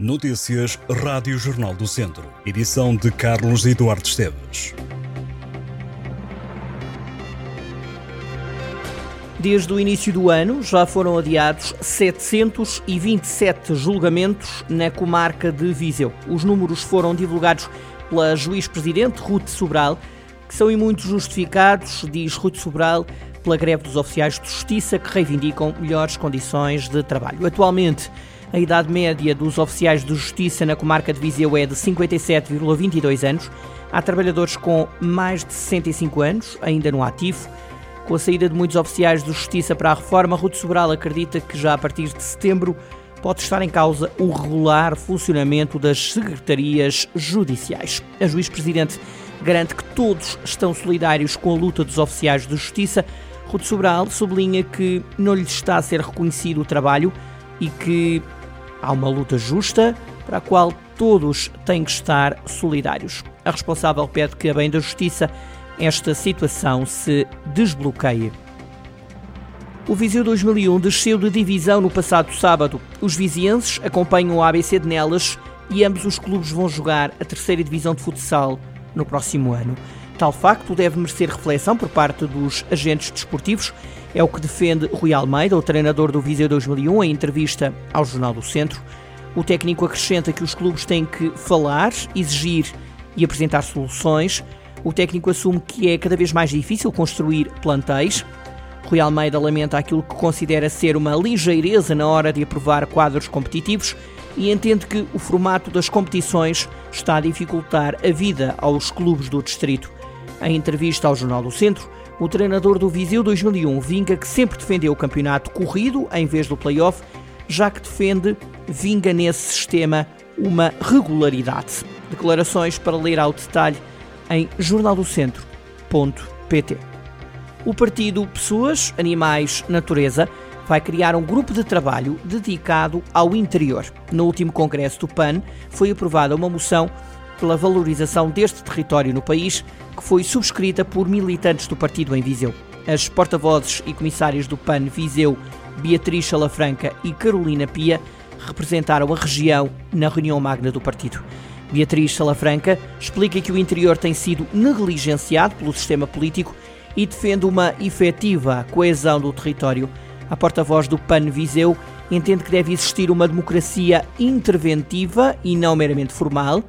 Notícias Rádio Jornal do Centro. Edição de Carlos Eduardo Esteves. Desde o início do ano já foram adiados 727 julgamentos na comarca de Viseu. Os números foram divulgados pela juiz-presidente Ruth Sobral, que são em muito justificados, diz Ruth Sobral, pela greve dos oficiais de justiça que reivindicam melhores condições de trabalho. Atualmente, a idade média dos oficiais de justiça na comarca de Viseu é de 57,22 anos. Há trabalhadores com mais de 65 anos, ainda no ativo. Com a saída de muitos oficiais de justiça para a reforma, Ruth Sobral acredita que já a partir de setembro pode estar em causa o regular funcionamento das secretarias judiciais. A juiz-presidente garante que todos estão solidários com a luta dos oficiais de justiça. Ruth Sobral sublinha que não lhes está a ser reconhecido o trabalho e que Há uma luta justa para a qual todos têm que estar solidários. A responsável pede que, a bem da justiça, esta situação se desbloqueie. O Viseu 2001 desceu de divisão no passado sábado. Os vizienses acompanham o ABC de Nelas e ambos os clubes vão jogar a terceira divisão de futsal no próximo ano. Tal facto deve merecer reflexão por parte dos agentes desportivos é o que defende Rui Almeida, o treinador do Viseu 2001, em entrevista ao Jornal do Centro. O técnico acrescenta que os clubes têm que falar, exigir e apresentar soluções. O técnico assume que é cada vez mais difícil construir plantéis. Rui Almeida lamenta aquilo que considera ser uma ligeireza na hora de aprovar quadros competitivos e entende que o formato das competições está a dificultar a vida aos clubes do distrito. Em entrevista ao Jornal do Centro, o treinador do Viseu 2001 vinga que sempre defendeu o campeonato corrido em vez do play-off, já que defende, vinga nesse sistema uma regularidade. Declarações para ler ao detalhe em jornaldocentro.pt. O partido Pessoas, Animais, Natureza vai criar um grupo de trabalho dedicado ao interior. No último congresso do PAN foi aprovada uma moção pela valorização deste território no país, que foi subscrita por militantes do partido em Viseu. As porta-vozes e comissárias do PAN Viseu, Beatriz Salafranca e Carolina Pia, representaram a região na reunião magna do partido. Beatriz Salafranca explica que o interior tem sido negligenciado pelo sistema político e defende uma efetiva coesão do território. A porta-voz do PAN Viseu entende que deve existir uma democracia interventiva e não meramente formal,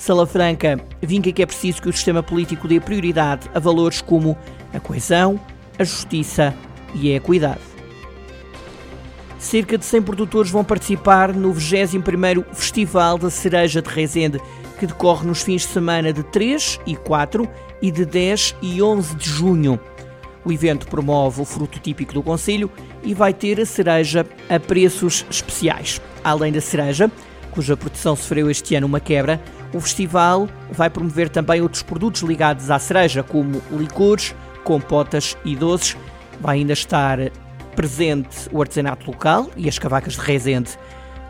Salafranca vinca que é preciso que o sistema político dê prioridade a valores como a coesão, a justiça e a equidade. Cerca de 100 produtores vão participar no 21º Festival da Cereja de Rezende, que decorre nos fins de semana de 3 e 4 e de 10 e 11 de junho. O evento promove o fruto típico do Conselho e vai ter a cereja a preços especiais. Além da cereja, cuja produção sofreu este ano uma quebra, o festival vai promover também outros produtos ligados à cereja, como licores, compotas e doces. Vai ainda estar presente o artesanato local e as cavacas de Rezende.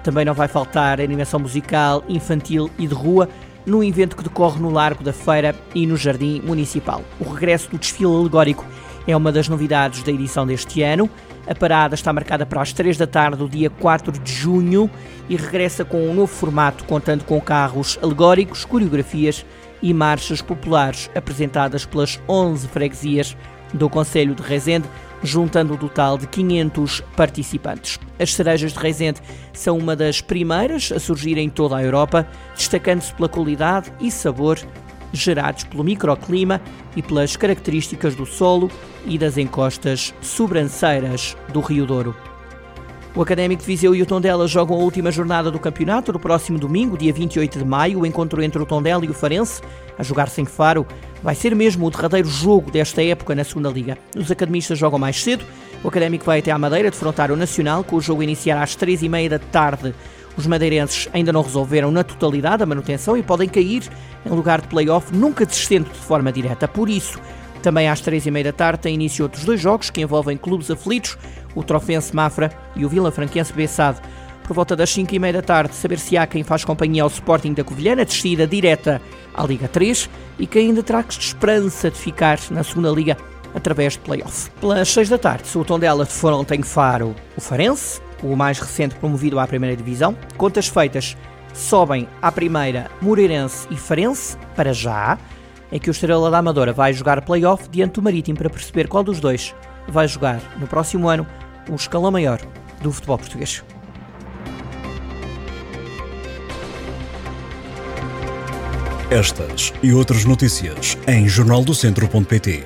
Também não vai faltar animação musical, infantil e de rua num evento que decorre no Largo da Feira e no Jardim Municipal. O regresso do desfile alegórico é uma das novidades da edição deste ano. A parada está marcada para as 3 da tarde do dia 4 de junho e regressa com um novo formato, contando com carros alegóricos, coreografias e marchas populares apresentadas pelas 11 freguesias do Conselho de Rezende, juntando o um total de 500 participantes. As cerejas de Rezende são uma das primeiras a surgir em toda a Europa, destacando-se pela qualidade e sabor gerados pelo microclima e pelas características do solo e das encostas sobranceiras do Rio Douro. O Académico de Viseu e o Tondela jogam a última jornada do campeonato no próximo domingo, dia 28 de maio. O encontro entre o Tondela e o Farense, a jogar sem faro, vai ser mesmo o derradeiro jogo desta época na segunda Liga. Os academistas jogam mais cedo. O Académico vai até à Madeira defrontar o Nacional, com o jogo iniciar às três e meia da tarde. Os madeirenses ainda não resolveram na totalidade a manutenção e podem cair em lugar de play-off, nunca descendo de forma direta. Por isso, também às três e meia da tarde tem início outros dois jogos que envolvem clubes aflitos, o Trofense Mafra e o Vila Franquense Bessade. Por volta das 5 e meia da tarde, saber se há quem faz companhia ao Sporting da Covilhana, descida direta à Liga 3 e quem ainda traz esperança de ficar na segunda Liga através de play-off. Pelas 6 da tarde, o Tondela de Faro tem Faro o Farense, o mais recente promovido à primeira divisão. Contas feitas Sobem à primeira Moreirense e Farense, para já, em que o Estrela da Amadora vai jogar play-off diante do Marítimo para perceber qual dos dois vai jogar no próximo ano um escalão maior do futebol português. Estas e outras notícias em jornaldocentro.pt.